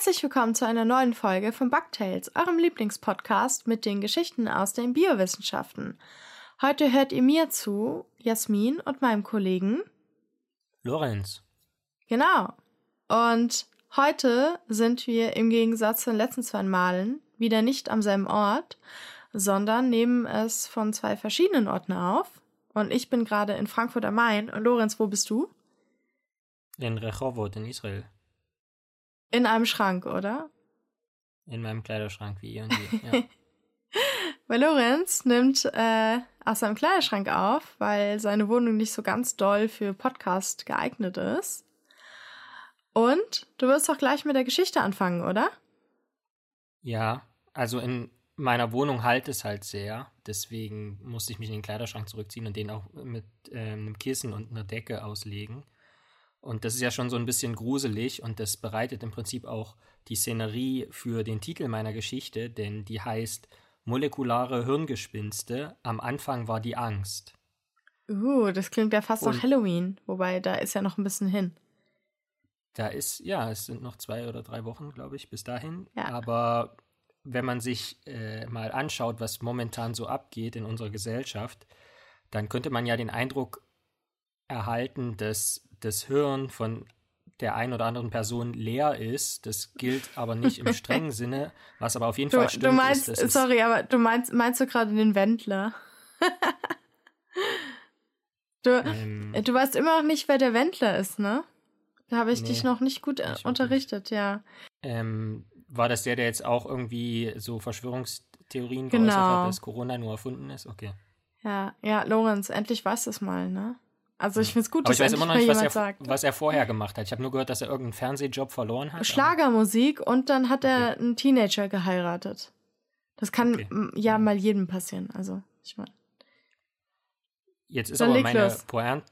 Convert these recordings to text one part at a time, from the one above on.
Herzlich willkommen zu einer neuen Folge von Bugtails, eurem Lieblingspodcast mit den Geschichten aus den Biowissenschaften. Heute hört ihr mir zu, Jasmin und meinem Kollegen Lorenz. Genau. Und heute sind wir im Gegensatz zu den letzten zwei Malen wieder nicht am selben Ort, sondern nehmen es von zwei verschiedenen Orten auf. Und ich bin gerade in Frankfurt am Main. Und Lorenz, wo bist du? In Rehovot in Israel. In einem Schrank, oder? In meinem Kleiderschrank, wie ihr und die. Ja. weil Lorenz nimmt äh, aus seinem Kleiderschrank auf, weil seine Wohnung nicht so ganz doll für Podcast geeignet ist. Und du wirst doch gleich mit der Geschichte anfangen, oder? Ja, also in meiner Wohnung halt es halt sehr. Deswegen musste ich mich in den Kleiderschrank zurückziehen und den auch mit äh, einem Kissen und einer Decke auslegen. Und das ist ja schon so ein bisschen gruselig und das bereitet im Prinzip auch die Szenerie für den Titel meiner Geschichte, denn die heißt Molekulare Hirngespinste. Am Anfang war die Angst. Uh, das klingt ja fast und nach Halloween, wobei da ist ja noch ein bisschen hin. Da ist, ja, es sind noch zwei oder drei Wochen, glaube ich, bis dahin. Ja. Aber wenn man sich äh, mal anschaut, was momentan so abgeht in unserer Gesellschaft, dann könnte man ja den Eindruck erhalten, dass das Hirn von der einen oder anderen Person leer ist. Das gilt aber nicht im strengen Sinne, was aber auf jeden du, Fall stimmt. Du meinst, ist, sorry, aber du meinst, meinst du gerade den Wendler? du, ähm, du weißt immer noch nicht, wer der Wendler ist, ne? Da habe ich nee, dich noch nicht gut äh, nicht unterrichtet, ja. Ähm, war das der, der jetzt auch irgendwie so Verschwörungstheorien genau. geäußert hat, dass Corona nur erfunden ist? Okay. Ja, ja, Lorenz, endlich weißt du es mal, ne? Also ich finde es gut, aber dass ich weiß immer noch nicht, was er, sagt. was er vorher gemacht hat. Ich habe nur gehört, dass er irgendeinen Fernsehjob verloren hat. Schlagermusik und dann hat er okay. einen Teenager geheiratet. Das kann okay. ja mal jedem passieren. Also ich meine. Jetzt ist aber meine Pointe,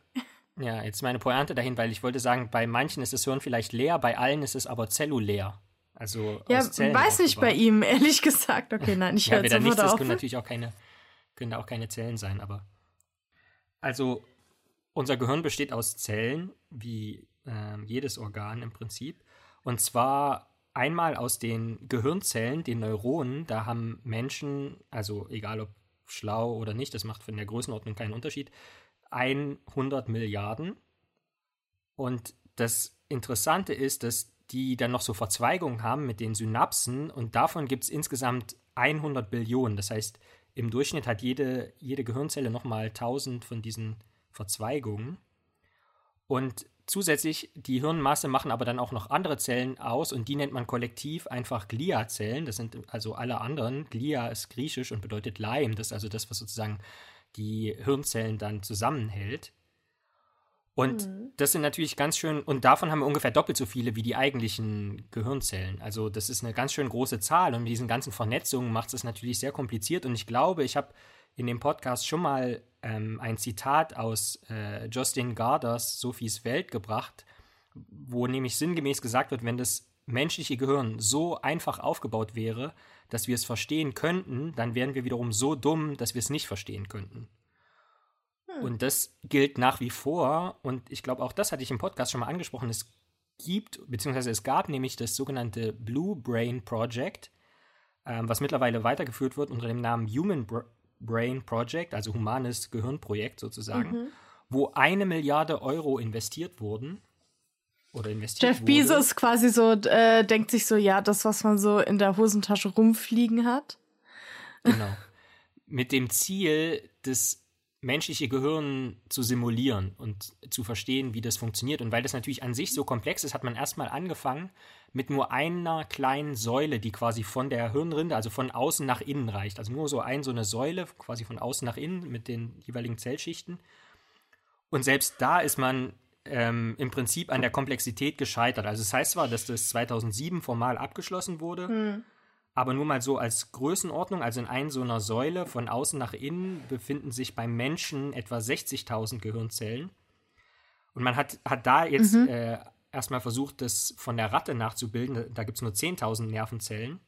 ja, jetzt meine Pointe dahin, weil ich wollte sagen, bei manchen ist das Hirn vielleicht leer, bei allen ist es aber zellulär. Also ja, weiß nicht bei ihm, ehrlich gesagt. Okay, nein, ich höre ja, da nichts ist, können natürlich auch keine, können auch keine Zellen sein, aber also unser Gehirn besteht aus Zellen, wie äh, jedes Organ im Prinzip. Und zwar einmal aus den Gehirnzellen, den Neuronen. Da haben Menschen, also egal ob schlau oder nicht, das macht von der Größenordnung keinen Unterschied, 100 Milliarden. Und das Interessante ist, dass die dann noch so Verzweigungen haben mit den Synapsen und davon gibt es insgesamt 100 Billionen. Das heißt, im Durchschnitt hat jede, jede Gehirnzelle nochmal 1000 von diesen Verzweigungen. Und zusätzlich, die Hirnmasse machen aber dann auch noch andere Zellen aus und die nennt man kollektiv einfach Gliazellen. Das sind also alle anderen. Glia ist griechisch und bedeutet Leim. Das ist also das, was sozusagen die Hirnzellen dann zusammenhält. Und mhm. das sind natürlich ganz schön, und davon haben wir ungefähr doppelt so viele wie die eigentlichen Gehirnzellen. Also das ist eine ganz schön große Zahl und mit diesen ganzen Vernetzungen macht es natürlich sehr kompliziert. Und ich glaube, ich habe in dem Podcast schon mal ähm, ein Zitat aus äh, Justin Garders Sophies Welt gebracht, wo nämlich sinngemäß gesagt wird, wenn das menschliche Gehirn so einfach aufgebaut wäre, dass wir es verstehen könnten, dann wären wir wiederum so dumm, dass wir es nicht verstehen könnten. Hm. Und das gilt nach wie vor. Und ich glaube, auch das hatte ich im Podcast schon mal angesprochen. Es gibt, beziehungsweise es gab nämlich das sogenannte Blue Brain Project, ähm, was mittlerweile weitergeführt wird unter dem Namen Human Brain Project, also humanes Gehirnprojekt sozusagen, mhm. wo eine Milliarde Euro investiert wurden. Oder investiert Jeff Bezos quasi so äh, denkt sich so, ja, das, was man so in der Hosentasche rumfliegen hat. Genau. Mit dem Ziel, das menschliche Gehirn zu simulieren und zu verstehen, wie das funktioniert. Und weil das natürlich an sich so komplex ist, hat man erstmal angefangen mit nur einer kleinen Säule, die quasi von der Hirnrinde, also von außen nach innen reicht. Also nur so ein, so eine Säule, quasi von außen nach innen mit den jeweiligen Zellschichten. Und selbst da ist man ähm, im Prinzip an der Komplexität gescheitert. Also es das heißt zwar, dass das 2007 formal abgeschlossen wurde, hm. Aber nur mal so als Größenordnung, also in einer so einer Säule von außen nach innen befinden sich beim Menschen etwa 60.000 Gehirnzellen. Und man hat, hat da jetzt mhm. äh, erstmal versucht, das von der Ratte nachzubilden. Da gibt es nur 10.000 Nervenzellen.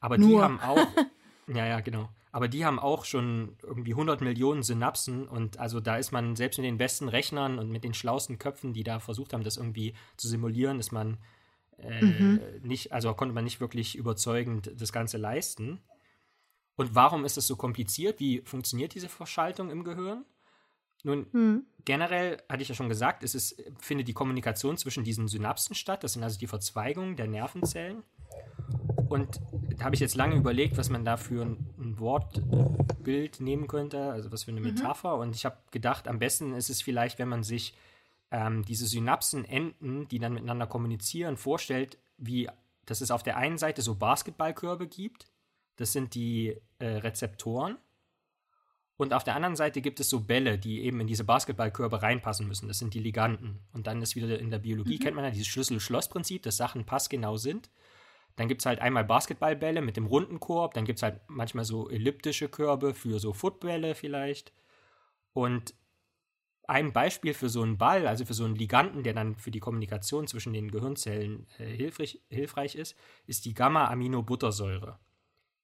Aber nur. die haben auch, ja, ja, genau. Aber die haben auch schon irgendwie 100 Millionen Synapsen und also da ist man selbst mit den besten Rechnern und mit den schlauesten Köpfen, die da versucht haben, das irgendwie zu simulieren, ist man äh, mhm. nicht, also konnte man nicht wirklich überzeugend das Ganze leisten. Und warum ist das so kompliziert? Wie funktioniert diese Verschaltung im Gehirn? Nun, mhm. generell hatte ich ja schon gesagt, es ist, findet die Kommunikation zwischen diesen Synapsen statt. Das sind also die Verzweigungen der Nervenzellen. Und da habe ich jetzt lange überlegt, was man da für ein, ein Wortbild nehmen könnte, also was für eine mhm. Metapher. Mhm. Und ich habe gedacht, am besten ist es vielleicht, wenn man sich ähm, diese Synapsenenden, die dann miteinander kommunizieren, vorstellt, wie dass es auf der einen Seite so Basketballkörbe gibt. Das sind die äh, Rezeptoren. Und auf der anderen Seite gibt es so Bälle, die eben in diese Basketballkörbe reinpassen müssen. Das sind die Liganden. Und dann ist wieder in der Biologie, mhm. kennt man ja dieses Schlüssel-Schloss-Prinzip, dass Sachen passgenau sind. Dann gibt es halt einmal Basketballbälle mit dem runden Korb, dann gibt es halt manchmal so elliptische Körbe für so Footbälle vielleicht. Und ein Beispiel für so einen Ball, also für so einen Liganden, der dann für die Kommunikation zwischen den Gehirnzellen äh, hilfreich, hilfreich ist, ist die Gamma-Aminobuttersäure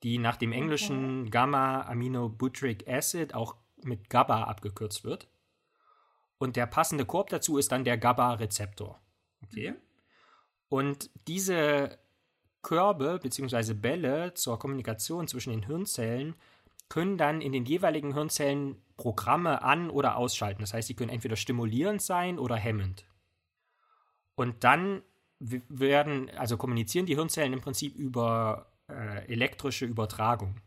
die nach dem englischen okay. Gamma-Aminobutyric Acid auch mit GABA abgekürzt wird. Und der passende Korb dazu ist dann der GABA-Rezeptor. Okay. Mhm. Und diese Körbe bzw. Bälle zur Kommunikation zwischen den Hirnzellen können dann in den jeweiligen Hirnzellen Programme an- oder ausschalten. Das heißt, sie können entweder stimulierend sein oder hemmend. Und dann werden, also kommunizieren die Hirnzellen im Prinzip über äh, elektrische Übertragung.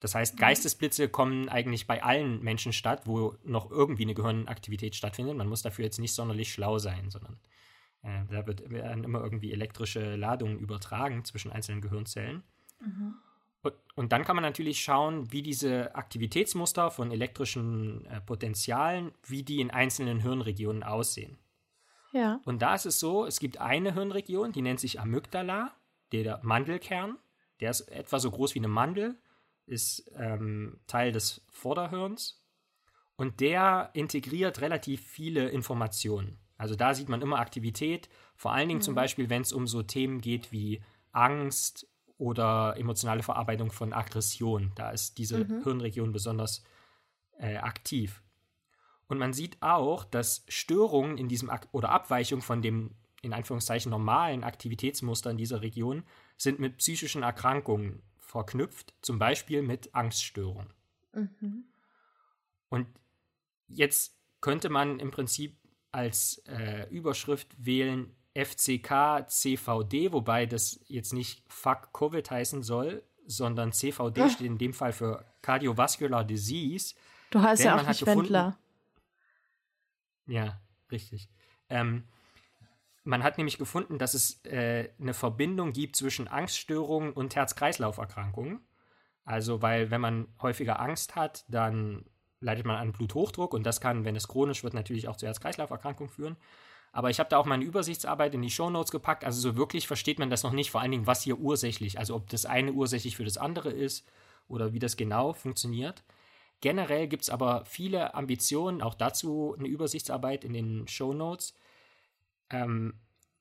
Das heißt, mhm. Geistesblitze kommen eigentlich bei allen Menschen statt, wo noch irgendwie eine Gehirnaktivität stattfindet. Man muss dafür jetzt nicht sonderlich schlau sein, sondern äh, da wird, werden immer irgendwie elektrische Ladungen übertragen zwischen einzelnen Gehirnzellen. Mhm. Und, dann kann man natürlich schauen, wie diese Aktivitätsmuster von elektrischen äh, Potenzialen, wie die in einzelnen Hirnregionen aussehen. Ja. Und da ist es so, es gibt eine Hirnregion, die nennt sich Amygdala, der Mandelkern. Der ist etwa so groß wie eine Mandel, ist ähm, Teil des Vorderhirns und der integriert relativ viele Informationen. Also da sieht man immer Aktivität, vor allen Dingen mhm. zum Beispiel, wenn es um so Themen geht wie Angst oder emotionale Verarbeitung von Aggression. Da ist diese mhm. Hirnregion besonders äh, aktiv. Und man sieht auch, dass Störungen in diesem Ak oder Abweichung von dem in Anführungszeichen normalen Aktivitätsmuster in dieser Region sind mit psychischen Erkrankungen verknüpft, zum Beispiel mit Angststörungen. Mhm. Und jetzt könnte man im Prinzip als äh, Überschrift wählen FCK CVD, wobei das jetzt nicht Fuck Covid heißen soll, sondern CVD ja. steht in dem Fall für Cardiovascular Disease. Du heißt ja auch nicht Wendler. Ja, richtig. Ähm, man hat nämlich gefunden, dass es äh, eine Verbindung gibt zwischen Angststörungen und Herz-Kreislauf-Erkrankungen. Also, weil wenn man häufiger Angst hat, dann leidet man an Bluthochdruck und das kann, wenn es chronisch wird, natürlich auch zu Herz-Kreislauf-Erkrankungen führen. Aber ich habe da auch meine Übersichtsarbeit in die Shownotes gepackt. Also so wirklich versteht man das noch nicht, vor allen Dingen, was hier ursächlich, also ob das eine ursächlich für das andere ist oder wie das genau funktioniert. Generell gibt es aber viele Ambitionen, auch dazu eine Übersichtsarbeit in den Shownotes, ähm,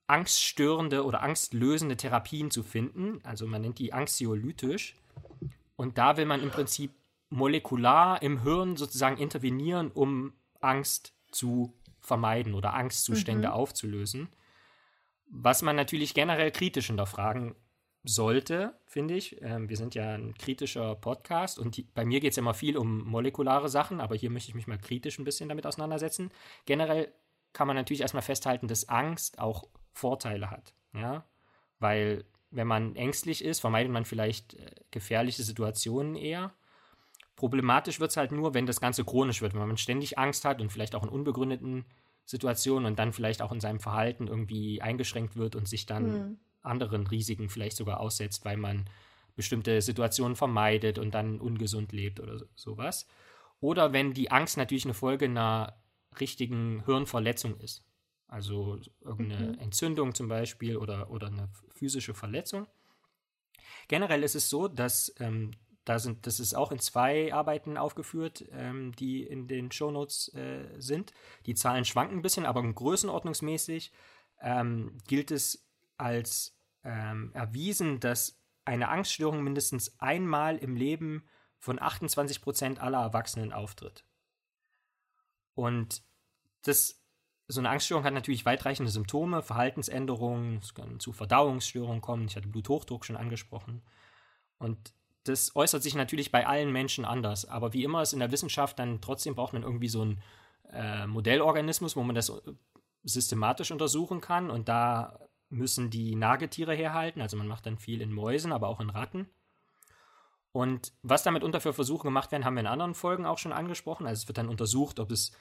angststörende oder angstlösende Therapien zu finden. Also man nennt die anxiolytisch. Und da will man im Prinzip molekular im Hirn sozusagen intervenieren, um Angst zu vermeiden oder Angstzustände mhm. aufzulösen. Was man natürlich generell kritisch hinterfragen sollte, finde ich. Ähm, wir sind ja ein kritischer Podcast und die, bei mir geht es ja immer viel um molekulare Sachen, aber hier möchte ich mich mal kritisch ein bisschen damit auseinandersetzen. Generell kann man natürlich erstmal festhalten, dass Angst auch Vorteile hat. Ja, weil wenn man ängstlich ist, vermeidet man vielleicht äh, gefährliche Situationen eher. Problematisch wird es halt nur, wenn das Ganze chronisch wird, wenn man ständig Angst hat und vielleicht auch in unbegründeten Situationen und dann vielleicht auch in seinem Verhalten irgendwie eingeschränkt wird und sich dann mhm. anderen Risiken vielleicht sogar aussetzt, weil man bestimmte Situationen vermeidet und dann ungesund lebt oder sowas. Oder wenn die Angst natürlich eine Folge einer richtigen Hirnverletzung ist. Also irgendeine mhm. Entzündung zum Beispiel oder, oder eine physische Verletzung. Generell ist es so, dass ähm, da sind, das ist auch in zwei Arbeiten aufgeführt, ähm, die in den Shownotes äh, sind. Die Zahlen schwanken ein bisschen, aber größenordnungsmäßig ähm, gilt es als ähm, erwiesen, dass eine Angststörung mindestens einmal im Leben von 28 Prozent aller Erwachsenen auftritt. Und das so eine Angststörung hat natürlich weitreichende Symptome, Verhaltensänderungen, es kann zu Verdauungsstörungen kommen. Ich hatte Bluthochdruck schon angesprochen. Und das äußert sich natürlich bei allen Menschen anders. Aber wie immer ist in der Wissenschaft dann trotzdem braucht man irgendwie so einen äh, Modellorganismus, wo man das äh, systematisch untersuchen kann. Und da müssen die Nagetiere herhalten. Also man macht dann viel in Mäusen, aber auch in Ratten. Und was damit unter für Versuche gemacht werden, haben wir in anderen Folgen auch schon angesprochen. Also es wird dann untersucht, ob es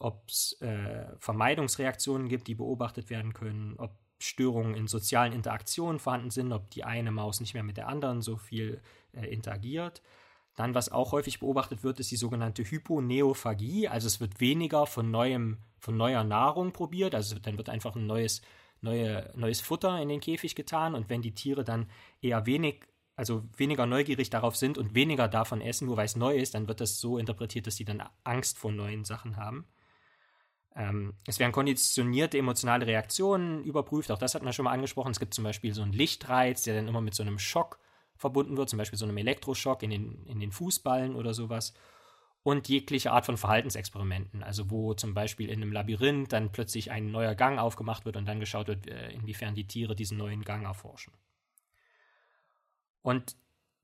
ob es äh, Vermeidungsreaktionen gibt, die beobachtet werden können, ob Störungen in sozialen Interaktionen vorhanden sind, ob die eine Maus nicht mehr mit der anderen so viel äh, interagiert. Dann, was auch häufig beobachtet wird, ist die sogenannte Hyponeophagie. Also es wird weniger von neuem, von neuer Nahrung probiert. Also dann wird einfach ein neues, neue, neues Futter in den Käfig getan. Und wenn die Tiere dann eher wenig, also weniger neugierig darauf sind und weniger davon essen, nur weil es neu ist, dann wird das so interpretiert, dass sie dann Angst vor neuen Sachen haben. Ähm, es werden konditionierte emotionale Reaktionen überprüft, auch das hat man schon mal angesprochen. Es gibt zum Beispiel so einen Lichtreiz, der dann immer mit so einem Schock verbunden wird, zum Beispiel so einem Elektroschock in den, in den Fußballen oder sowas. Und jegliche Art von Verhaltensexperimenten, also wo zum Beispiel in einem Labyrinth dann plötzlich ein neuer Gang aufgemacht wird und dann geschaut wird, äh, inwiefern die Tiere diesen neuen Gang erforschen. Und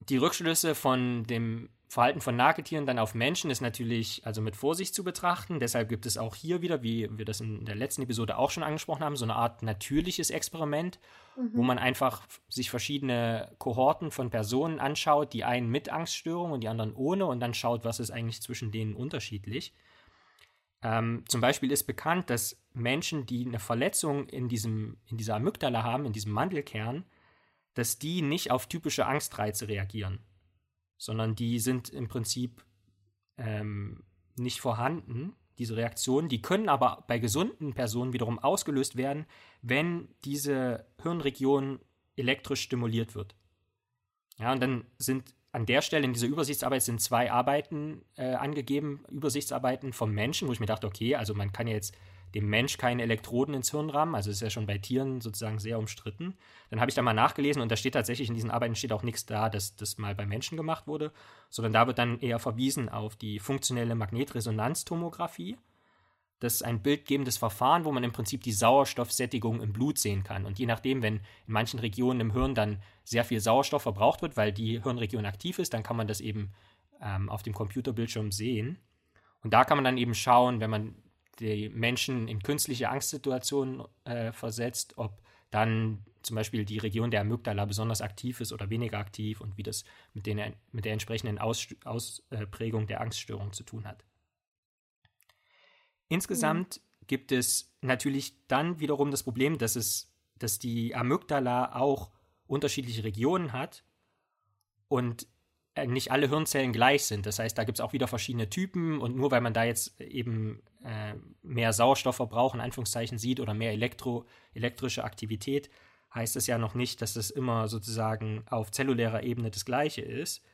die Rückschlüsse von dem Verhalten von Nagetieren dann auf Menschen ist natürlich also mit Vorsicht zu betrachten. Deshalb gibt es auch hier wieder, wie wir das in der letzten Episode auch schon angesprochen haben, so eine Art natürliches Experiment, mhm. wo man einfach sich verschiedene Kohorten von Personen anschaut, die einen mit Angststörung und die anderen ohne und dann schaut, was ist eigentlich zwischen denen unterschiedlich. Ähm, zum Beispiel ist bekannt, dass Menschen, die eine Verletzung in, diesem, in dieser Amygdala haben, in diesem Mandelkern, dass die nicht auf typische Angstreize reagieren sondern die sind im Prinzip ähm, nicht vorhanden, diese Reaktionen. Die können aber bei gesunden Personen wiederum ausgelöst werden, wenn diese Hirnregion elektrisch stimuliert wird. Ja, und dann sind an der Stelle in dieser Übersichtsarbeit sind zwei Arbeiten äh, angegeben, Übersichtsarbeiten vom Menschen, wo ich mir dachte, okay, also man kann jetzt dem Mensch keine Elektroden ins Hirn rammen. Also ist ja schon bei Tieren sozusagen sehr umstritten. Dann habe ich da mal nachgelesen und da steht tatsächlich in diesen Arbeiten steht auch nichts da, dass das mal bei Menschen gemacht wurde, sondern da wird dann eher verwiesen auf die funktionelle Magnetresonanztomographie. Das ist ein bildgebendes Verfahren, wo man im Prinzip die Sauerstoffsättigung im Blut sehen kann. Und je nachdem, wenn in manchen Regionen im Hirn dann sehr viel Sauerstoff verbraucht wird, weil die Hirnregion aktiv ist, dann kann man das eben ähm, auf dem Computerbildschirm sehen. Und da kann man dann eben schauen, wenn man die Menschen in künstliche Angstsituationen äh, versetzt, ob dann zum Beispiel die Region der Amygdala besonders aktiv ist oder weniger aktiv und wie das mit, den, mit der entsprechenden Aus, Ausprägung der Angststörung zu tun hat. Insgesamt mhm. gibt es natürlich dann wiederum das Problem, dass es, dass die Amygdala auch unterschiedliche Regionen hat und äh, nicht alle Hirnzellen gleich sind. Das heißt, da gibt es auch wieder verschiedene Typen und nur weil man da jetzt eben äh, mehr Sauerstoffverbrauch in Anführungszeichen sieht oder mehr Elektro, elektrische Aktivität, heißt es ja noch nicht, dass das immer sozusagen auf zellulärer Ebene das gleiche ist.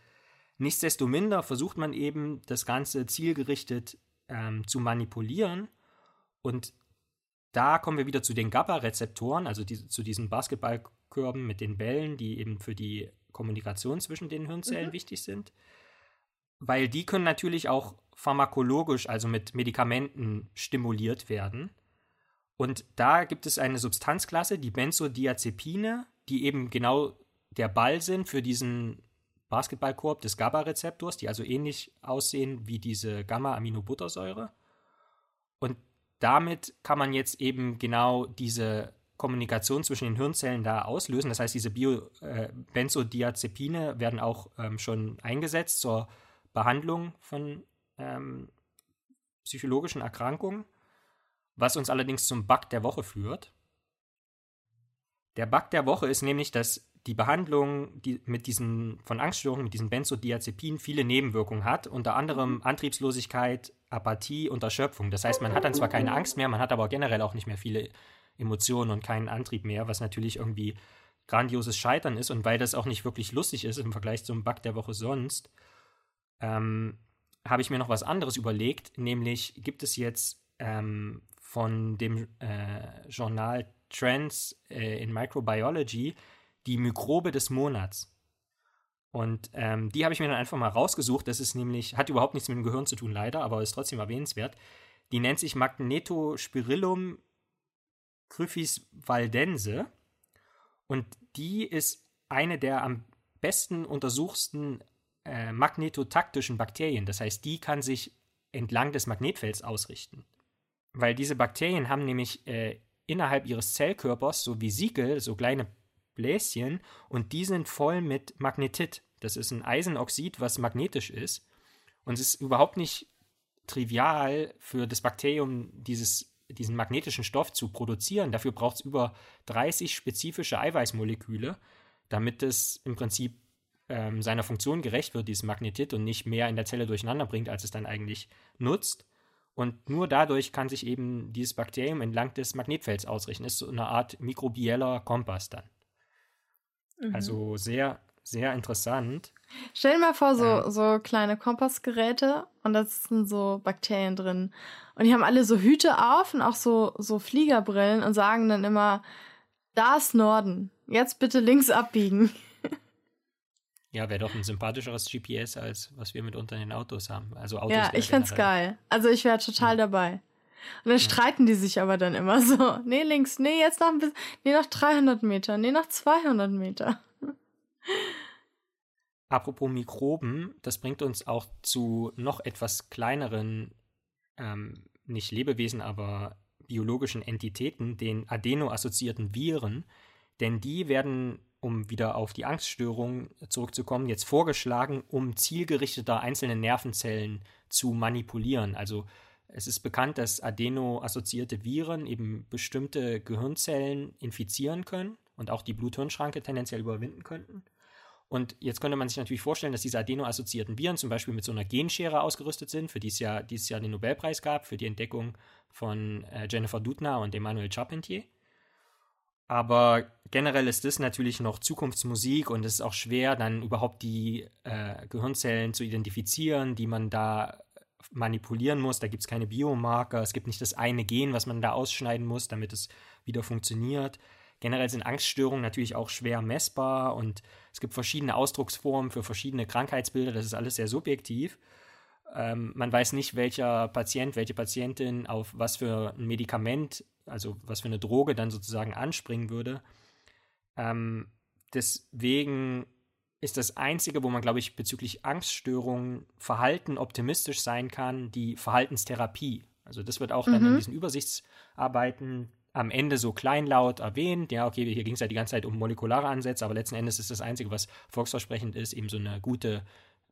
Nichtsdestominder versucht man eben, das Ganze zielgerichtet ähm, zu manipulieren und da kommen wir wieder zu den GABA-Rezeptoren, also die, zu diesen Basketballkörben mit den Bällen, die eben für die Kommunikation zwischen den Hirnzellen mhm. wichtig sind. Weil die können natürlich auch pharmakologisch, also mit Medikamenten, stimuliert werden. Und da gibt es eine Substanzklasse, die Benzodiazepine, die eben genau der Ball sind für diesen Basketballkorb des GABA-Rezeptors, die also ähnlich aussehen wie diese Gamma-Aminobuttersäure. Und damit kann man jetzt eben genau diese Kommunikation zwischen den Hirnzellen da auslösen. Das heißt, diese Bio, äh, Benzodiazepine werden auch ähm, schon eingesetzt zur Behandlung von ähm, psychologischen Erkrankungen, was uns allerdings zum Bug der Woche führt. Der Bug der Woche ist nämlich, dass die Behandlung die mit diesen von Angststörungen mit diesen Benzodiazepinen viele Nebenwirkungen hat, unter anderem Antriebslosigkeit, Apathie und Erschöpfung. Das heißt, man hat dann zwar keine Angst mehr, man hat aber generell auch nicht mehr viele Emotionen und keinen Antrieb mehr, was natürlich irgendwie grandioses Scheitern ist und weil das auch nicht wirklich lustig ist im Vergleich zum Bug der Woche sonst, ähm, habe ich mir noch was anderes überlegt, nämlich gibt es jetzt ähm, von dem äh, Journal Trends äh, in Microbiology die Mikrobe des Monats. Und ähm, die habe ich mir dann einfach mal rausgesucht. Das ist nämlich, hat überhaupt nichts mit dem Gehirn zu tun, leider, aber ist trotzdem erwähnenswert. Die nennt sich Magnetospirillum gryphis valdense. Und die ist eine der am besten untersuchsten äh, magnetotaktischen Bakterien. Das heißt, die kann sich entlang des Magnetfelds ausrichten. Weil diese Bakterien haben nämlich äh, innerhalb ihres Zellkörpers so Vesikel, so kleine Bläschen, und die sind voll mit Magnetit. Das ist ein Eisenoxid, was magnetisch ist. Und es ist überhaupt nicht trivial für das Bakterium, dieses, diesen magnetischen Stoff zu produzieren. Dafür braucht es über 30 spezifische Eiweißmoleküle, damit es im Prinzip ähm, seiner Funktion gerecht wird, dieses Magnetit, und nicht mehr in der Zelle durcheinander bringt, als es dann eigentlich nutzt. Und nur dadurch kann sich eben dieses Bakterium entlang des Magnetfelds ausrichten. Ist so eine Art mikrobieller Kompass dann. Mhm. Also sehr, sehr interessant. Stell dir mal vor, so, ähm, so kleine Kompassgeräte und da sind so Bakterien drin. Und die haben alle so Hüte auf und auch so, so Fliegerbrillen und sagen dann immer, da ist Norden. Jetzt bitte links abbiegen. Ja, wäre doch ein sympathischeres GPS, als was wir mitunter in den Autos haben. Also Autos ja, ich fände geil. Also ich wäre total ja. dabei. Und dann ja. streiten die sich aber dann immer so. Nee, links, nee, jetzt noch ein bisschen, nee, noch 300 Meter, nee, noch 200 Meter. Apropos Mikroben, das bringt uns auch zu noch etwas kleineren, ähm, nicht Lebewesen, aber biologischen Entitäten, den adeno-assoziierten Viren. Denn die werden um wieder auf die Angststörung zurückzukommen, jetzt vorgeschlagen, um zielgerichteter einzelne Nervenzellen zu manipulieren. Also es ist bekannt, dass adeno-assoziierte Viren eben bestimmte Gehirnzellen infizieren können und auch die Blut-Hirn-Schranke tendenziell überwinden könnten. Und jetzt könnte man sich natürlich vorstellen, dass diese adeno-assoziierten Viren zum Beispiel mit so einer Genschere ausgerüstet sind, für die es ja dieses Jahr den Nobelpreis gab, für die Entdeckung von äh, Jennifer Doudna und Emmanuel Charpentier. Aber generell ist das natürlich noch Zukunftsmusik und es ist auch schwer, dann überhaupt die äh, Gehirnzellen zu identifizieren, die man da manipulieren muss. Da gibt es keine Biomarker, es gibt nicht das eine Gen, was man da ausschneiden muss, damit es wieder funktioniert. Generell sind Angststörungen natürlich auch schwer messbar und es gibt verschiedene Ausdrucksformen für verschiedene Krankheitsbilder. Das ist alles sehr subjektiv. Ähm, man weiß nicht, welcher Patient, welche Patientin auf was für ein Medikament also was für eine Droge dann sozusagen anspringen würde. Ähm, deswegen ist das Einzige, wo man, glaube ich, bezüglich Angststörungen Verhalten optimistisch sein kann, die Verhaltenstherapie. Also das wird auch mhm. dann in mhm. diesen Übersichtsarbeiten am Ende so kleinlaut erwähnt. Ja, okay, hier ging es ja die ganze Zeit um molekulare Ansätze, aber letzten Endes ist das Einzige, was volksversprechend ist, eben so eine gute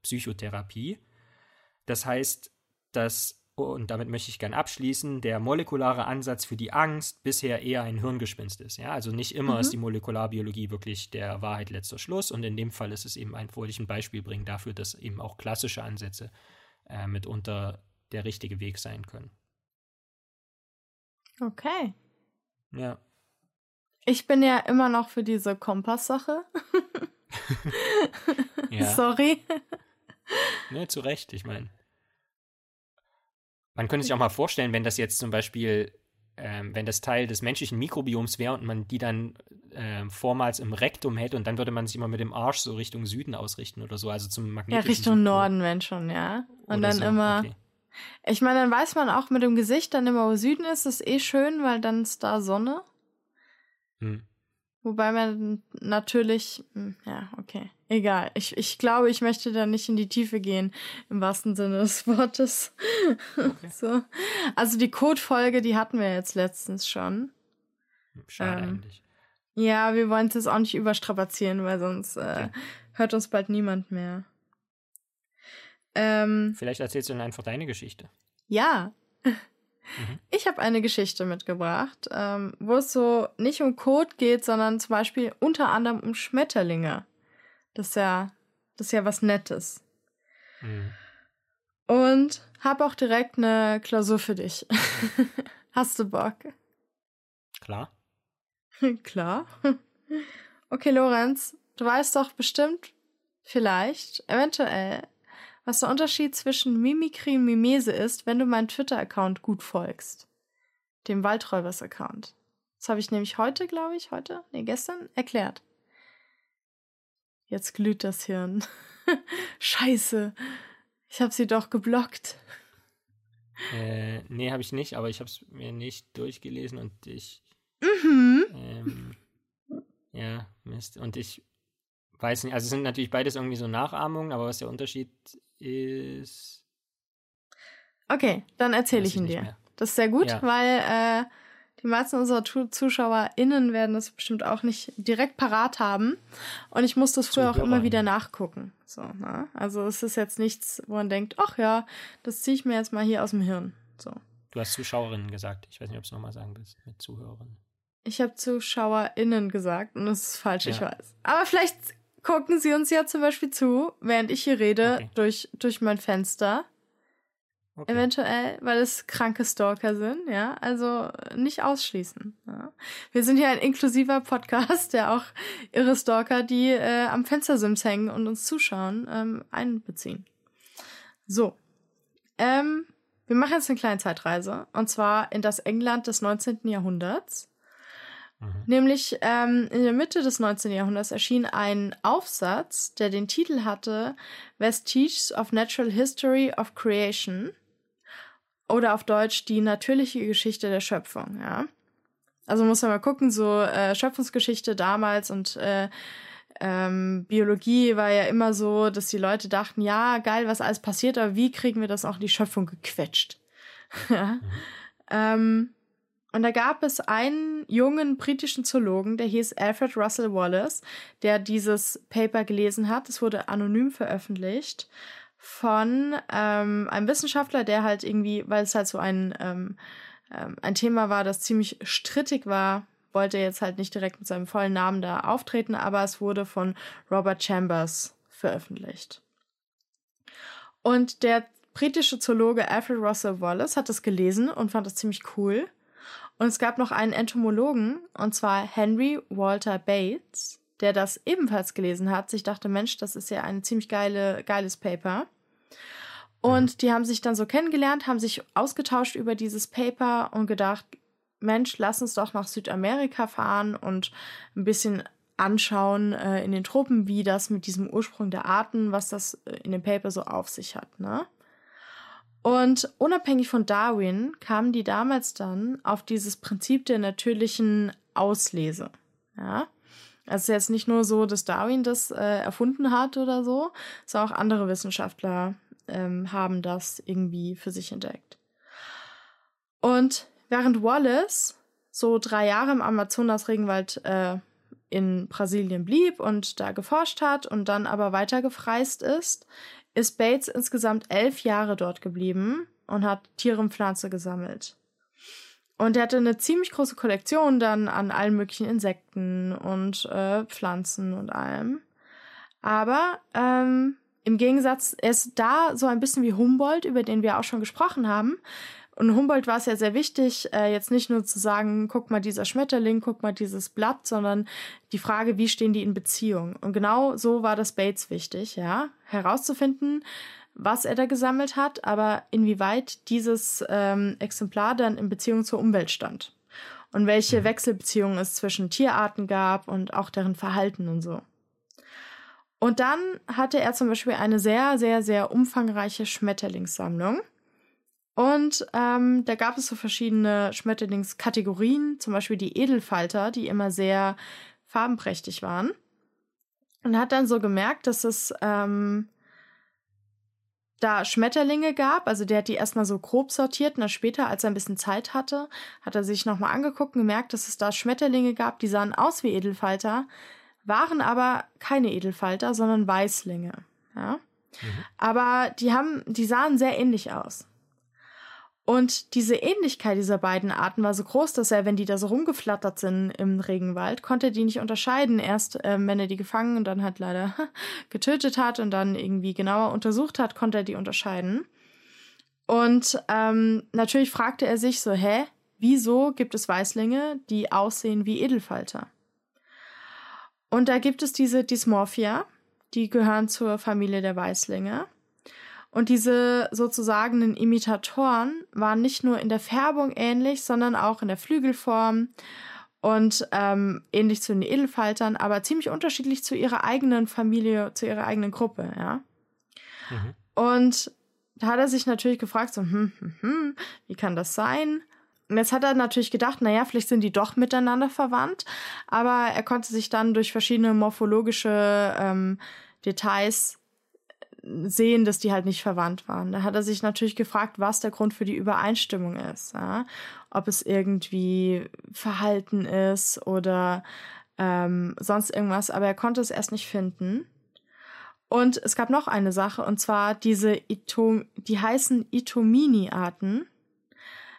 Psychotherapie. Das heißt, dass und damit möchte ich gern abschließen, der molekulare Ansatz für die Angst bisher eher ein Hirngespinst ist. Ja? Also nicht immer mhm. ist die Molekularbiologie wirklich der Wahrheit letzter Schluss und in dem Fall ist es eben ein, wollte ich ein Beispiel bringen dafür, dass eben auch klassische Ansätze äh, mitunter der richtige Weg sein können. Okay. Ja. Ich bin ja immer noch für diese Kompass-Sache. ja. Sorry. Ne, zu Recht, ich meine. Man könnte sich auch mal vorstellen, wenn das jetzt zum Beispiel, ähm, wenn das Teil des menschlichen Mikrobioms wäre und man die dann äh, vormals im Rektum hätte und dann würde man sich immer mit dem Arsch so Richtung Süden ausrichten oder so, also zum magnetischen Ja, Richtung Süden. Norden, wenn schon, ja. Und oder dann so. immer. Okay. Ich meine, dann weiß man auch mit dem Gesicht dann immer, wo Süden ist, ist eh schön, weil dann ist da Sonne. Hm. Wobei man natürlich, hm, ja, okay, egal. Ich, ich glaube, ich möchte da nicht in die Tiefe gehen, im wahrsten Sinne des Wortes. Okay. so. Also die Code-Folge, die hatten wir jetzt letztens schon. Schade ähm, eigentlich. Ja, wir wollen es jetzt auch nicht überstrapazieren, weil sonst äh, okay. hört uns bald niemand mehr. Ähm, Vielleicht erzählst du dann einfach deine Geschichte. Ja, Mhm. Ich habe eine Geschichte mitgebracht, ähm, wo es so nicht um Code geht, sondern zum Beispiel unter anderem um Schmetterlinge. Das ist ja, das ist ja was Nettes. Mhm. Und habe auch direkt eine Klausur für dich. Hast du Bock? Klar. Klar. Okay, Lorenz, du weißt doch bestimmt, vielleicht, eventuell, was der Unterschied zwischen Mimikry und Mimese ist, wenn du meinem Twitter-Account gut folgst. Dem Waldräubers-Account. Das habe ich nämlich heute, glaube ich, heute, nee, gestern erklärt. Jetzt glüht das Hirn. Scheiße. Ich habe sie doch geblockt. Äh, nee, habe ich nicht, aber ich habe es mir nicht durchgelesen und ich. Mhm. Ähm, ja, Mist. Und ich weiß nicht, also es sind natürlich beides irgendwie so Nachahmungen, aber was der Unterschied ist. Okay, dann erzähle ich ihn dir. mehr. Das ist sehr gut, Ja. weil äh, die meisten unserer ZuschauerInnen werden das bestimmt auch nicht direkt parat haben. Und ich muss das früher auch immer wieder nachgucken. So, ne? Also es ist jetzt nichts, wo man denkt, ach ja, das ziehe ich mir jetzt mal hier aus dem Hirn. So. Du hast Zuschauerinnen gesagt. Ich weiß nicht, ob du es nochmal sagen willst mit Zuhörerinnen. Ich habe ZuschauerInnen gesagt und das ist falsch, ich Ja. weiß. Aber vielleicht gucken sie uns ja zum Beispiel zu, während ich hier rede, Okay. durch, durch mein Fenster. Okay. Eventuell, weil es kranke Stalker sind, ja. Also nicht ausschließen. Ja. Wir sind hier ein inklusiver Podcast, der auch irre Stalker, die äh, am Fenstersims hängen und uns zuschauen, ähm, einbeziehen. So. Ähm, wir machen jetzt eine kleine Zeitreise. Und zwar in das England des 19. Jahrhunderts. Mhm. Nämlich ähm, in der Mitte des 19. Jahrhunderts erschien ein Aufsatz, der den Titel hatte Vestiges of Natural History of Creation oder auf Deutsch die natürliche Geschichte der Schöpfung. Ja, also muss man mal gucken, so äh, Schöpfungsgeschichte damals und äh, ähm, Biologie war ja immer so, dass die Leute dachten, ja geil, was alles passiert, aber wie kriegen wir das auch in die Schöpfung gequetscht? ja. ähm, und da gab es einen jungen britischen Zoologen, der hieß Alfred Russel Wallace, der dieses Paper gelesen hat. Es wurde anonym veröffentlicht von ähm, einem Wissenschaftler, der halt irgendwie, weil es halt so ein, ähm, ähm, ein Thema war, das ziemlich strittig war, wollte jetzt halt nicht direkt mit seinem vollen Namen da auftreten, aber es wurde von Robert Chambers veröffentlicht. Und der britische Zoologe Alfred Russel Wallace hat es gelesen und fand es ziemlich cool. Und es gab noch einen Entomologen, und zwar Henry Walter Bates, der das ebenfalls gelesen hat. Ich dachte, Mensch, das ist ja ein ziemlich geile, geiles Paper. Und die haben sich dann so kennengelernt, haben sich ausgetauscht über dieses Paper und gedacht, Mensch, lass uns doch nach Südamerika fahren und ein bisschen anschauen äh, in den Tropen, wie das mit diesem Ursprung der Arten, was das äh, in dem Paper so auf sich hat, ne? Und unabhängig von Darwin kamen die damals dann auf dieses Prinzip der natürlichen Auslese. Ja? Also es ist jetzt nicht nur so, dass Darwin das äh, erfunden hat oder so, sondern auch andere Wissenschaftler ähm, haben das irgendwie für sich entdeckt. Und während Wallace so drei Jahre im Amazonas-Regenwald äh, in Brasilien blieb und da geforscht hat und dann aber weiter gefreist ist, ist Bates insgesamt elf Jahre dort geblieben und hat Tiere und Pflanzen gesammelt. Und er hatte eine ziemlich große Kollektion dann an allen möglichen Insekten und äh, Pflanzen und allem. Aber ähm, im Gegensatz, er ist da so ein bisschen wie Humboldt, über den wir auch schon gesprochen haben. Und Humboldt war es ja sehr wichtig, äh, jetzt nicht nur zu sagen, guck mal dieser Schmetterling, guck mal dieses Blatt, sondern die Frage, wie stehen die in Beziehung? Und genau so war das Bates wichtig, ja, herauszufinden, was er da gesammelt hat, aber inwieweit dieses ähm, Exemplar dann in Beziehung zur Umwelt stand. Und welche Wechselbeziehungen es zwischen Tierarten gab und auch deren Verhalten und so. Und dann hatte er zum Beispiel eine sehr, sehr, sehr umfangreiche Schmetterlingssammlung. Und ähm, da gab es so verschiedene Schmetterlingskategorien, zum Beispiel die Edelfalter, die immer sehr farbenprächtig waren. Und hat dann so gemerkt, dass es ähm, da Schmetterlinge gab, also der hat die erstmal so grob sortiert und dann später, als er ein bisschen Zeit hatte, hat er sich nochmal angeguckt und gemerkt, dass es da Schmetterlinge gab, die sahen aus wie Edelfalter, waren aber keine Edelfalter, sondern Weißlinge. Ja? Aber die haben, die sahen sehr ähnlich aus. Und diese Ähnlichkeit dieser beiden Arten war so groß, dass er, wenn die da so rumgeflattert sind im Regenwald, konnte die nicht unterscheiden. Erst, ähm, wenn er die gefangen und dann halt leider getötet hat und dann irgendwie genauer untersucht hat, konnte er die unterscheiden. Und ähm, natürlich fragte er sich so, hä, wieso gibt es Weißlinge, die aussehen wie Edelfalter? Und da gibt es diese Dysmorphia, die gehören zur Familie der Weißlinge. Und diese sozusagen Imitatoren waren nicht nur in der Färbung ähnlich, sondern auch in der Flügelform und ähm, ähnlich zu den Edelfaltern, aber ziemlich unterschiedlich zu ihrer eigenen Familie, zu ihrer eigenen Gruppe, ja. Mhm. Und da hat er sich natürlich gefragt, so, hm, hm, hm, wie kann das sein? Und jetzt hat er natürlich gedacht, naja, vielleicht sind die doch miteinander verwandt, aber er konnte sich dann durch verschiedene morphologische ähm, Details sehen, dass die halt nicht verwandt waren. Da hat er sich natürlich gefragt, was der Grund für die Übereinstimmung ist. Ja? Ob es irgendwie Verhalten ist oder ähm, sonst irgendwas, aber er konnte es erst nicht finden. Und es gab noch eine Sache, und zwar diese Ito, die heißen Itomini-Arten.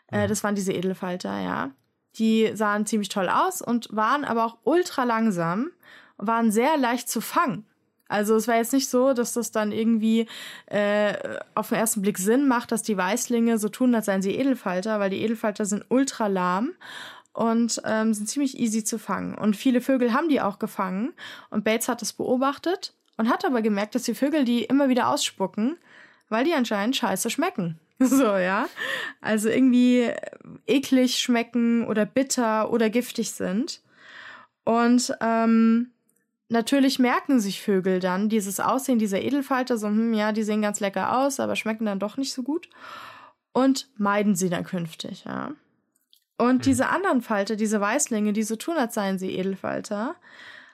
Äh, das waren diese Edelfalter, ja. Die sahen ziemlich toll aus und waren aber auch ultra langsam, waren sehr leicht zu fangen. Also es war jetzt nicht so, dass das dann irgendwie äh, auf den ersten Blick Sinn macht, dass die Weißlinge so tun, als seien sie Edelfalter, weil die Edelfalter sind ultra lahm und ähm, sind ziemlich easy zu fangen. Und viele Vögel haben die auch gefangen. Und Bates hat das beobachtet und hat aber gemerkt, dass die Vögel die immer wieder ausspucken, weil die anscheinend scheiße schmecken. So, ja. Also irgendwie eklig schmecken oder bitter oder giftig sind. Und ähm, natürlich merken sich Vögel dann dieses Aussehen dieser Edelfalter, so, hm, ja, die sehen ganz lecker aus, aber schmecken dann doch nicht so gut. Und meiden sie dann künftig, ja. Und mhm. diese anderen Falter, diese Weißlinge, die so tun, als seien sie Edelfalter,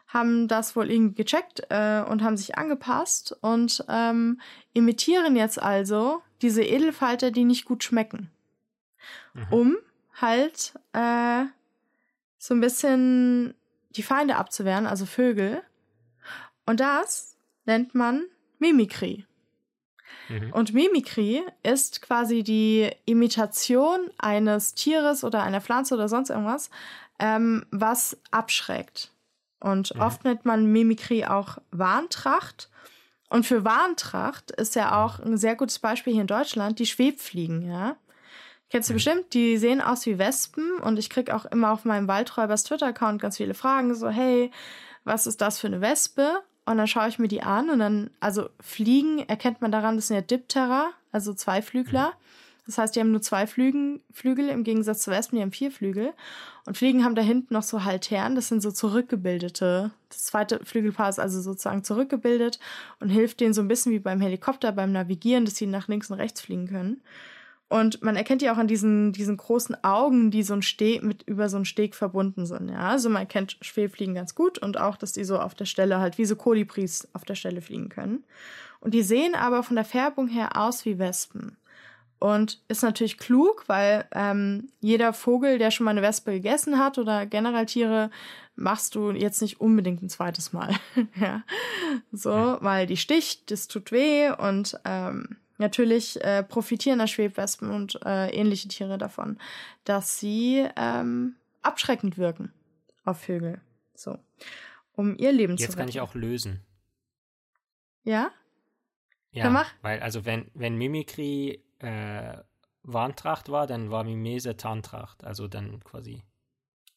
haben das wohl irgendwie gecheckt äh, und haben sich angepasst und ähm, imitieren jetzt also diese Edelfalter, die nicht gut schmecken. Mhm. Um halt äh, so ein bisschen die Feinde abzuwehren, also Vögel. Und das nennt man Mimikry. Mhm. Und Mimikry ist quasi die Imitation eines Tieres oder einer Pflanze oder sonst irgendwas, ähm, was abschreckt. Und mhm. oft nennt man Mimikry auch Warntracht. Und für Warntracht ist ja auch ein sehr gutes Beispiel hier in Deutschland die Schwebfliegen, ja. Kennst du mhm. bestimmt, die sehen aus wie Wespen und ich krieg auch immer auf meinem Waldräubers Twitter-Account ganz viele Fragen, so, hey, was ist das für eine Wespe? Und dann schaue ich mir die an und dann, also Fliegen erkennt man daran, das sind ja Diptera, also Zweiflügler. Das heißt, die haben nur zwei Flügen, Flügel im Gegensatz zu Wespen, die haben vier Flügel. Und Fliegen haben da hinten noch so Haltern, das sind so zurückgebildete. Das zweite Flügelpaar ist also sozusagen zurückgebildet und hilft denen so ein bisschen wie beim Helikopter beim Navigieren, dass sie nach links und rechts fliegen können. Und man erkennt die auch an diesen, diesen großen Augen, die so ein Steg mit über so einen Steg verbunden sind. Ja, also man kennt Schwebfliegen ganz gut und auch, dass die so auf der Stelle halt wie so Kolibris auf der Stelle fliegen können. Und die sehen aber von der Färbung her aus wie Wespen. Und ist natürlich klug, weil ähm, jeder Vogel, der schon mal eine Wespe gegessen hat oder generell Tiere, machst du jetzt nicht unbedingt ein zweites Mal. ja. So, weil die sticht, das tut weh und ähm, Natürlich äh, profitieren da Schwebwespen und äh, ähnliche Tiere davon, dass sie ähm, abschreckend wirken auf Vögel. So. Um ihr Leben Jetzt zu retten. Jetzt kann ich auch lösen. Ja? Ja, mach. weil also wenn, wenn Mimikry äh, Warntracht war, dann war Mimese Tarntracht. Also dann quasi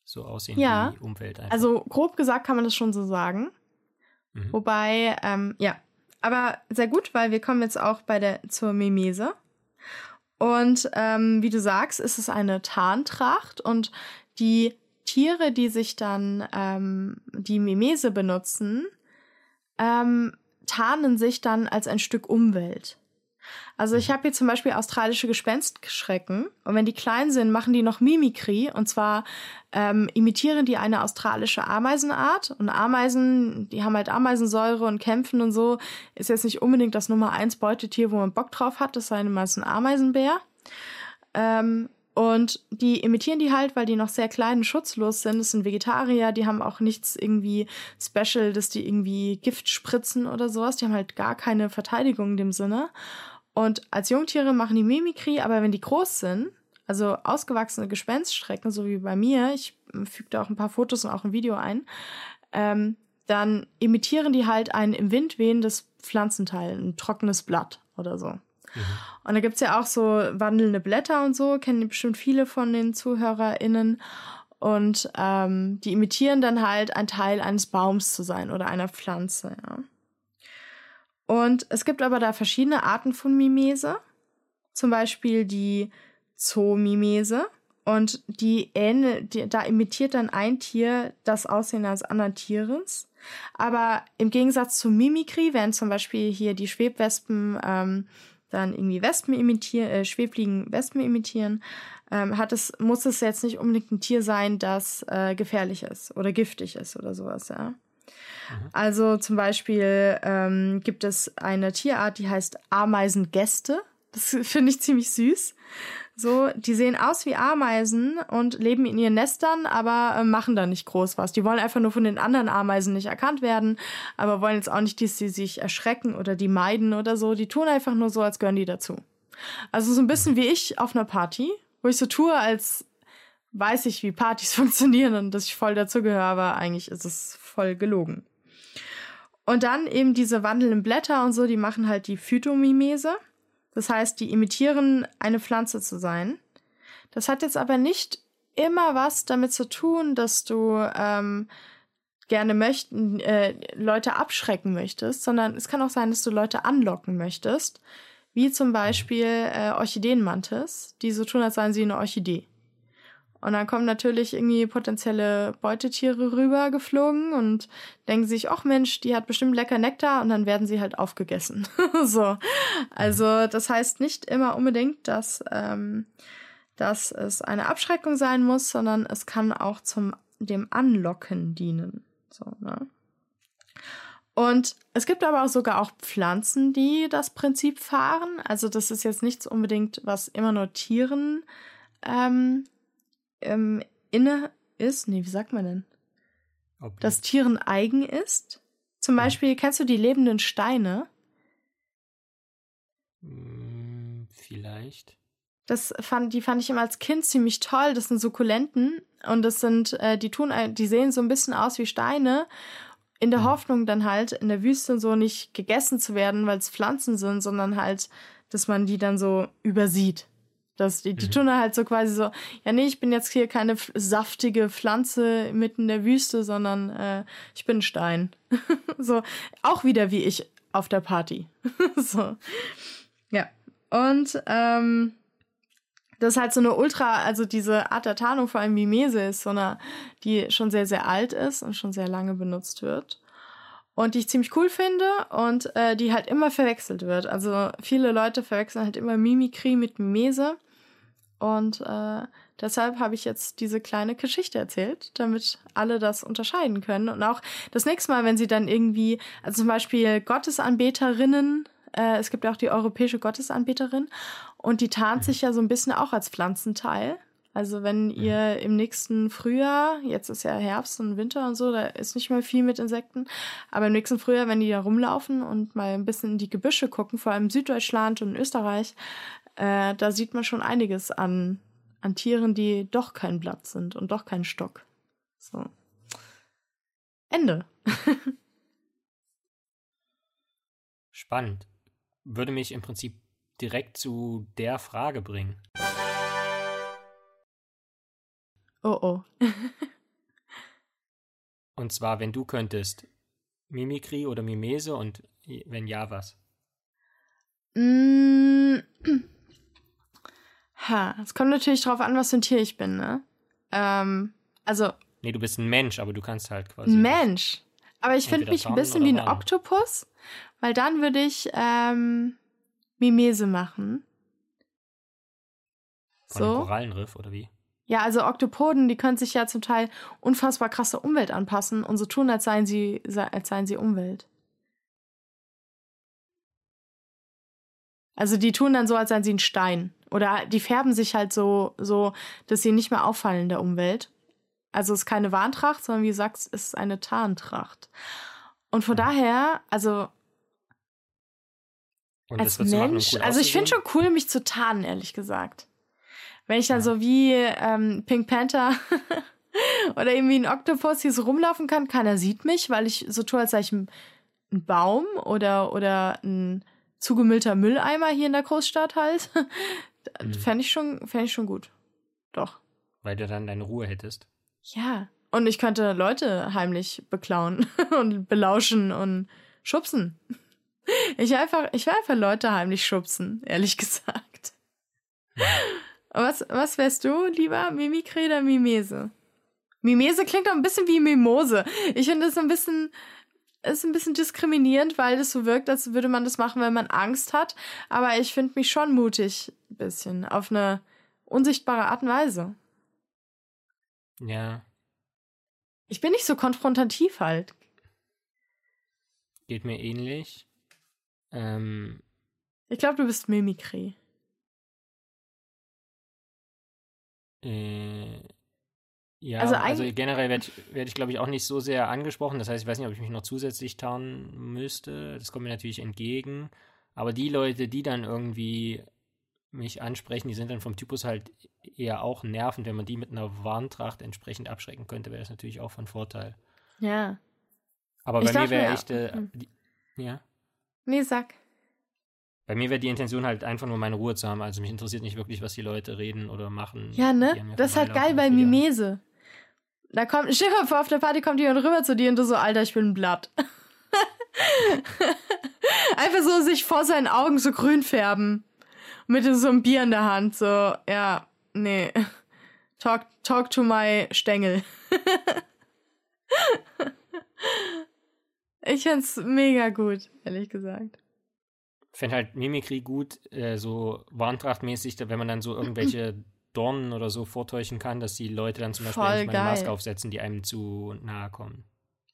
so aussehen ja. wie Umwelt einfach. Also grob gesagt kann man das schon so sagen. Mhm. Wobei, ähm, ja, aber sehr gut, weil wir kommen jetzt auch bei der zur Mimese. Und ähm, wie du sagst, ist es eine Tarntracht und die Tiere, die sich dann ähm, die Mimese benutzen, ähm, tarnen sich dann als ein Stück Umwelt. Also ich mhm. habe hier zum Beispiel australische Gespenstschrecken und wenn die klein sind, machen die noch Mimikry und zwar ähm, imitieren die eine australische Ameisenart und Ameisen, die haben halt Ameisensäure und kämpfen und so, ist jetzt nicht unbedingt das Nummer eins Beutetier, wo man Bock drauf hat, das sei meist ein Ameisenbär. Ähm, und die imitieren die halt, weil die noch sehr klein und schutzlos sind. Das sind Vegetarier, die haben auch nichts irgendwie special, dass die irgendwie Gift spritzen oder sowas. Die haben halt gar keine Verteidigung in dem Sinne. Und als Jungtiere machen die Mimikry, aber wenn die groß sind, also ausgewachsene Gespenststrecken, so wie bei mir, ich füge da auch ein paar Fotos und auch ein Video ein, ähm, dann imitieren die halt ein im Wind wehendes Pflanzenteil, ein trockenes Blatt oder so. Mhm. Und da gibt es ja auch so wandelnde Blätter und so, kennen bestimmt viele von den ZuhörerInnen. Und ähm, die imitieren dann halt ein Teil eines Baums zu sein oder einer Pflanze, ja. Und es gibt aber da verschiedene Arten von Mimese. Zum Beispiel die Zoomimese. Und die ähnelt, da imitiert dann ein Tier das Aussehen eines anderen Tieres. Aber im Gegensatz zu Mimikry, während zum Beispiel hier die Schwebwespen ähm, dann irgendwie Wespen imitieren, äh, schwebfliegen Wespen imitieren, ähm, hat es, muss es jetzt nicht unbedingt ein Tier sein, das äh, gefährlich ist oder giftig ist oder sowas, ja. Mhm. Also zum Beispiel ähm, gibt es eine Tierart, die heißt Ameisengäste. Das finde ich ziemlich süß. So, die sehen aus wie Ameisen und leben in ihren Nestern, aber äh, machen da nicht groß was. Die wollen einfach nur von den anderen Ameisen nicht erkannt werden, aber wollen jetzt auch nicht, dass sie sich erschrecken oder die meiden oder so. Die tun einfach nur so, als gehören die dazu. Also so ein bisschen wie ich auf einer Party, wo ich so tue, als weiß ich, wie Partys funktionieren und dass ich voll dazugehöre, aber eigentlich ist es voll gelogen. Und dann eben diese wandelnden Blätter und so, die machen halt die Phytomimese. Das heißt, die imitieren eine Pflanze zu sein. Das hat jetzt aber nicht immer was damit zu tun, dass du ähm, gerne möchten, äh, Leute abschrecken möchtest, sondern es kann auch sein, dass du Leute anlocken möchtest, wie zum Beispiel äh, Orchideenmantis, die so tun, als seien sie eine Orchidee. Und dann kommen natürlich irgendwie potenzielle Beutetiere rüber geflogen und denken sich, ach Mensch, die hat bestimmt lecker Nektar und dann werden sie halt aufgegessen. so. Also das heißt nicht immer unbedingt, dass, ähm, dass es eine Abschreckung sein muss, sondern es kann auch zum dem Anlocken dienen. So, ne? Und es gibt aber auch sogar auch Pflanzen, die das Prinzip fahren. Also das ist jetzt nichts unbedingt, was immer nur Tieren ähm, ähm, inne ist. Nee, wie sagt man denn? Ob das Tieren eigen ist. Zum Beispiel, kennst du die lebenden Steine? Hm, vielleicht. Das fand, die fand ich immer als Kind ziemlich toll. Das sind Sukkulenten und das sind, äh, die tun, die sehen so ein bisschen aus wie Steine. In der mhm. Hoffnung dann halt in der Wüste so nicht gegessen zu werden, weil es Pflanzen sind, sondern halt, dass man die dann so übersieht. Das, die, die mhm. tun halt so quasi so, ja nee, ich bin jetzt hier keine saftige Pflanze mitten in der Wüste, sondern äh, ich bin ein Stein. so, auch wieder wie ich auf der Party. so. Ja. Und ähm, das ist halt so eine Ultra, also diese Art der Tarnung, vor allem Mimese, ist so eine, die schon sehr, sehr alt ist und schon sehr lange benutzt wird. Und die ich ziemlich cool finde und äh, die halt immer verwechselt wird. Also viele Leute verwechseln halt immer Mimikry mit Mimese. Und äh, deshalb habe ich jetzt diese kleine Geschichte erzählt, damit alle das unterscheiden können. Und auch das nächste Mal, wenn sie dann irgendwie, also zum Beispiel Gottesanbeterinnen, äh, es gibt ja auch die europäische Gottesanbeterin und die tarnt sich ja so ein bisschen auch als Pflanzenteil. Also wenn ihr im nächsten Frühjahr, jetzt ist ja Herbst und Winter und so, da ist nicht mehr viel mit Insekten, aber im nächsten Frühjahr, wenn die da rumlaufen und mal ein bisschen in die Gebüsche gucken, vor allem Süddeutschland und Österreich, äh, da sieht man schon einiges an, an Tieren, die doch kein Blatt sind und doch kein Stock. So. Ende. Spannend. Würde mich im Prinzip direkt zu der Frage bringen. Oh oh. und zwar, wenn du könntest, Mimikry oder Mimese und wenn ja, was? Ha, es kommt natürlich drauf an, was für ein Tier ich bin, ne? Ähm, also. Nee, du bist ein Mensch, aber du kannst halt quasi. Mensch. Aber ich finde mich ein bisschen wie ein Warne. Oktopus, weil dann würde ich ähm, Mimese machen. Von so. Korallenriff oder wie? Ja, also Oktopoden, die können sich ja zum Teil unfassbar krasse Umwelt anpassen und so tun, als seien sie, als seien sie Umwelt. Also die tun dann so, als seien sie ein Stein. Oder die färben sich halt so, so, dass sie nicht mehr auffallen in der Umwelt. Also es ist keine Warntracht, sondern wie gesagt, es ist eine Tarntracht. Und von daher, also Und als Mensch, cool also ich finde schon cool, mich zu tarnen, ehrlich gesagt. Wenn ich dann ja. so wie ähm, Pink Panther oder irgendwie ein Oktopus hier so rumlaufen kann, keiner sieht mich, weil ich so tue, als sei ich ein, ein Baum oder, oder ein zugemüllter Mülleimer hier in der Großstadt halt. Mhm. Fände ich, schon, fänd ich schon gut. Doch. Weil du dann deine Ruhe hättest. Ja. Und ich könnte Leute heimlich beklauen und belauschen und schubsen. Ich einfach, ich will einfach Leute heimlich schubsen, ehrlich gesagt. Ja. Was, was wärst du lieber? Mimikry oder Mimese? Mimese klingt doch ein bisschen wie Mimose. Ich finde das so ein bisschen, ist ein bisschen diskriminierend, weil das so wirkt, als würde man das machen, wenn man Angst hat. Aber ich finde mich schon mutig, ein bisschen, auf eine unsichtbare Art und Weise. Ja. Ich bin nicht so konfrontativ halt. Geht mir ähnlich. Ähm, ich glaube, du bist Mimikry. Äh, ja, also, also generell werde werd ich, glaube ich, auch nicht so sehr angesprochen. Das heißt, ich weiß nicht, ob ich mich noch zusätzlich tarnen müsste. Das kommt mir natürlich entgegen. Aber die Leute, die dann irgendwie mich ansprechen, die sind dann vom Typus halt eher auch nervend. Wenn man die mit einer Warntracht entsprechend abschrecken könnte, wäre das natürlich auch von Vorteil. Ja. Aber bei mir wäre echt. Äh, hm. ja? Nee, sag. Bei mir wäre die Intention halt einfach nur meine Ruhe zu haben. Also mich interessiert nicht wirklich, was die Leute reden oder machen. Ja, ne? Das ist halt geil bei Mimese. Da kommt, stell dir vor, auf der Party kommt jemand rüber zu dir und du so, Alter, ich bin ein Blatt. Einfach so sich vor seinen Augen so grün färben. Mit so einem Bier in der Hand. So, ja, nee. Talk, talk to my Stängel. ich find's mega gut, ehrlich gesagt. Ich fände halt Mimikry gut, äh, so warntrachtmäßig, wenn man dann so irgendwelche Dornen oder so vortäuschen kann, dass die Leute dann zum Beispiel Voll eine Maske aufsetzen, die einem zu nahe kommen.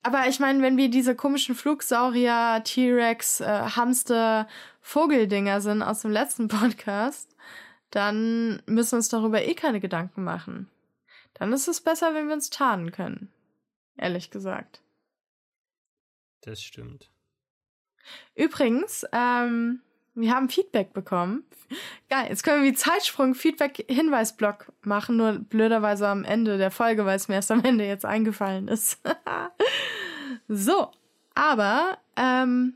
Aber ich meine, wenn wir diese komischen Flugsaurier, T-Rex, äh, Hamster, Vogeldinger sind aus dem letzten Podcast, dann müssen wir uns darüber eh keine Gedanken machen. Dann ist es besser, wenn wir uns tarnen können. Ehrlich gesagt. Das stimmt. Übrigens, ähm, wir haben Feedback bekommen. Geil, jetzt können wir wie Zeitsprung Feedback-Hinweisblock machen, nur blöderweise am Ende der Folge, weil es mir erst am Ende jetzt eingefallen ist. so, aber ähm,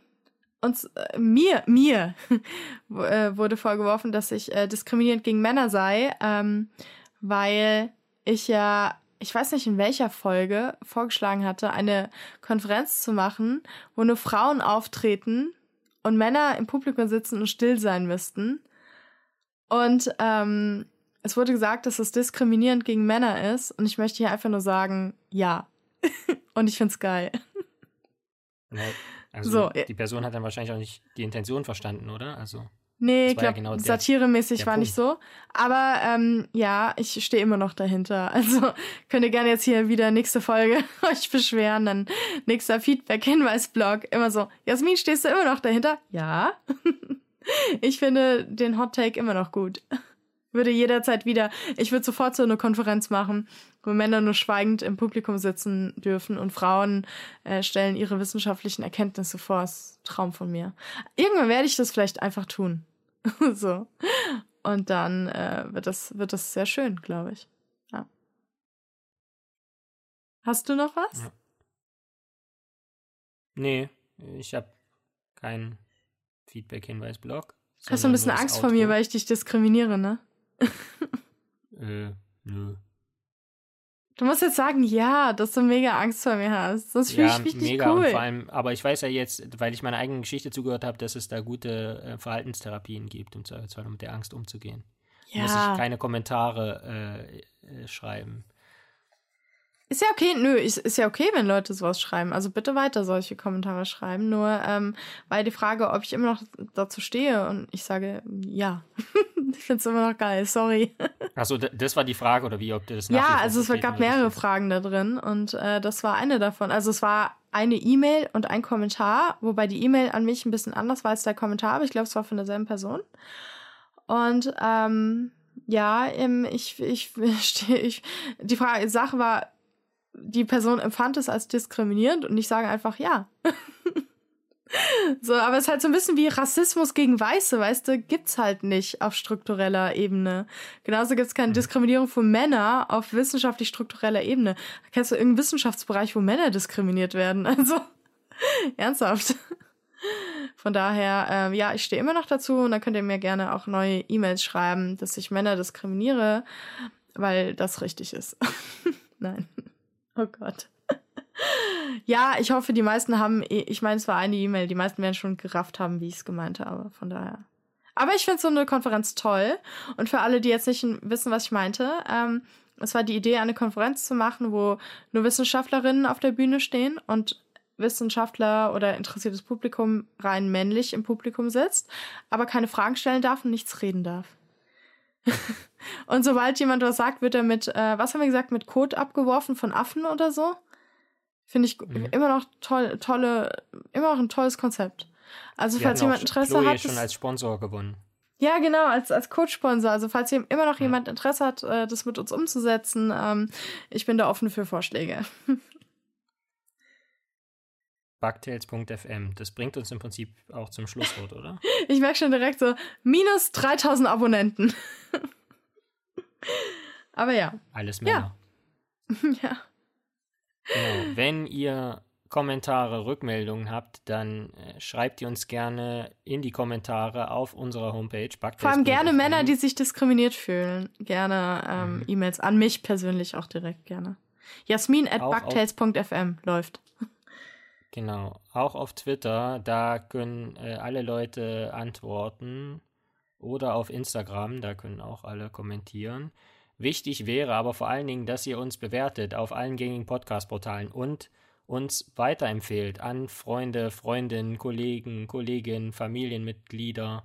uns, äh, mir, mir äh, wurde vorgeworfen, dass ich äh, diskriminierend gegen Männer sei, ähm, weil ich ja, ich weiß nicht in welcher Folge, vorgeschlagen hatte, eine Konferenz zu machen, wo nur Frauen auftreten und Männer im Publikum sitzen und still sein müssten. Und ähm, es wurde gesagt, dass es diskriminierend gegen Männer ist. Und ich möchte hier einfach nur sagen, ja. und ich find's geil. Ja, also so, die Person hat dann wahrscheinlich auch nicht die Intention verstanden, oder? Also. Nee, ich glaube, ja genau satiremäßig war Punkt. nicht so. Aber ähm, ja, ich stehe immer noch dahinter. Also könnt ihr gerne jetzt hier wieder nächste Folge euch beschweren, dann nächster Feedback-Hinweis-Blog. Immer so, Jasmin, stehst du immer noch dahinter? Ja. ich finde den Hot Take immer noch gut. Würde jederzeit wieder, ich würde sofort so eine Konferenz machen, wo Männer nur schweigend im Publikum sitzen dürfen und Frauen äh, stellen ihre wissenschaftlichen Erkenntnisse vor. Das ist ein Traum von mir. Irgendwann werde ich das vielleicht einfach tun. so. Und dann äh, wird, das, wird das sehr schön, glaube ich. Ja. Hast du noch was? Ja. Nee, ich habe keinen Feedback-Hinweis-Blog. Hast du ein bisschen Angst vor mir, weil ich dich diskriminiere, ne? äh, nö. Du musst jetzt sagen, ja, dass du mega Angst vor mir hast. Das fühle ja, ich richtig mega. cool. Und vor allem, aber ich weiß ja jetzt, weil ich meiner eigenen Geschichte zugehört habe, dass es da gute äh, Verhaltenstherapien gibt, um zwar mit der Angst umzugehen. Ja. Muss ich keine Kommentare äh, äh, schreiben. Ist ja okay, nö, ist, ist ja okay, wenn Leute sowas schreiben. Also bitte weiter solche Kommentare schreiben. Nur ähm, weil die Frage, ob ich immer noch dazu stehe und ich sage ja. ich finde es immer noch geil, sorry. Achso, das war die Frage oder wie, ob du das Ja, also es gab mehrere Fragen da drin und äh, das war eine davon. Also es war eine E-Mail und ein Kommentar, wobei die E-Mail an mich ein bisschen anders war als der Kommentar, aber ich glaube, es war von derselben Person. Und ähm, ja, ich, ich, ich, ich, die Frage, die Sache war, die Person empfand es als diskriminierend und ich sage einfach ja. so, aber es ist halt so ein bisschen wie Rassismus gegen Weiße, weißt du, gibt's halt nicht auf struktureller Ebene. Genauso gibt's keine mhm. Diskriminierung von Männern auf wissenschaftlich struktureller Ebene. Kennst du irgendeinen Wissenschaftsbereich, wo Männer diskriminiert werden? Also, ernsthaft. Von daher, äh, ja, ich stehe immer noch dazu und dann könnt ihr mir gerne auch neue E-Mails schreiben, dass ich Männer diskriminiere, weil das richtig ist. Nein. Oh Gott. Ja, ich hoffe, die meisten haben, eh, ich meine, es war eine E-Mail, die meisten werden schon gerafft haben, wie ich es gemeint habe, von daher. Aber ich finde so eine Konferenz toll. Und für alle, die jetzt nicht wissen, was ich meinte, ähm, es war die Idee, eine Konferenz zu machen, wo nur Wissenschaftlerinnen auf der Bühne stehen und Wissenschaftler oder interessiertes Publikum rein männlich im Publikum sitzt, aber keine Fragen stellen darf und nichts reden darf. und sobald jemand was sagt, wird er mit, äh, was haben wir gesagt, mit Kot abgeworfen von Affen oder so. Finde ich mhm. immer noch toll, tolle, immer noch ein tolles Konzept. Also, Wir falls jemand Interesse Chloe hat. schon als Sponsor gewonnen. ja, genau, als, als Coach-Sponsor. Also, falls hier immer noch Ja. jemand Interesse hat, äh, das mit uns umzusetzen, ähm, ich bin da offen für Vorschläge. Bugtails.fm. Das bringt uns im Prinzip auch zum Schlusswort, oder? Ich merke schon direkt so, minus 3000 Abonnenten. Aber ja, Alles Ja. Männer. ja. Genau. Wenn ihr Kommentare, Rückmeldungen habt, dann äh, schreibt ihr uns gerne in die Kommentare auf unserer Homepage. Vor allem gerne. Männer, die sich diskriminiert fühlen. Gerne ähm, Mhm. E-Mails an mich persönlich auch direkt gerne. Jasmin at bugtails.fm läuft. Genau. Auch auf Twitter, da können äh, alle Leute antworten. Oder auf Instagram, da können auch alle kommentieren. Wichtig wäre aber vor allen Dingen, dass ihr uns bewertet auf allen gängigen Podcast-Portalen und uns weiterempfehlt an Freunde, Freundinnen, Kollegen, Kolleginnen, Familienmitglieder.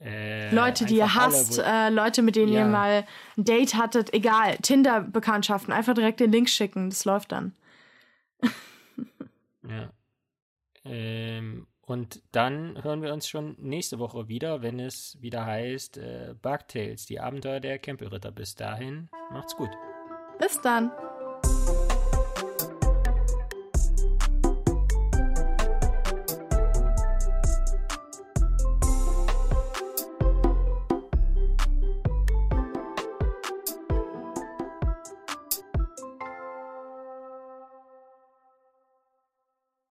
äh, Leute, die ihr alle, hasst, äh, Leute, mit denen ihr Ja. mal ein Date hattet, egal, Tinder-Bekanntschaften, einfach direkt den Link schicken, das läuft dann. Ja. Ähm, und dann hören wir uns schon nächste Woche wieder, wenn es wieder heißt äh, Bugtails, die Abenteuer der Campelritter. Bis dahin, macht's gut. Bis dann.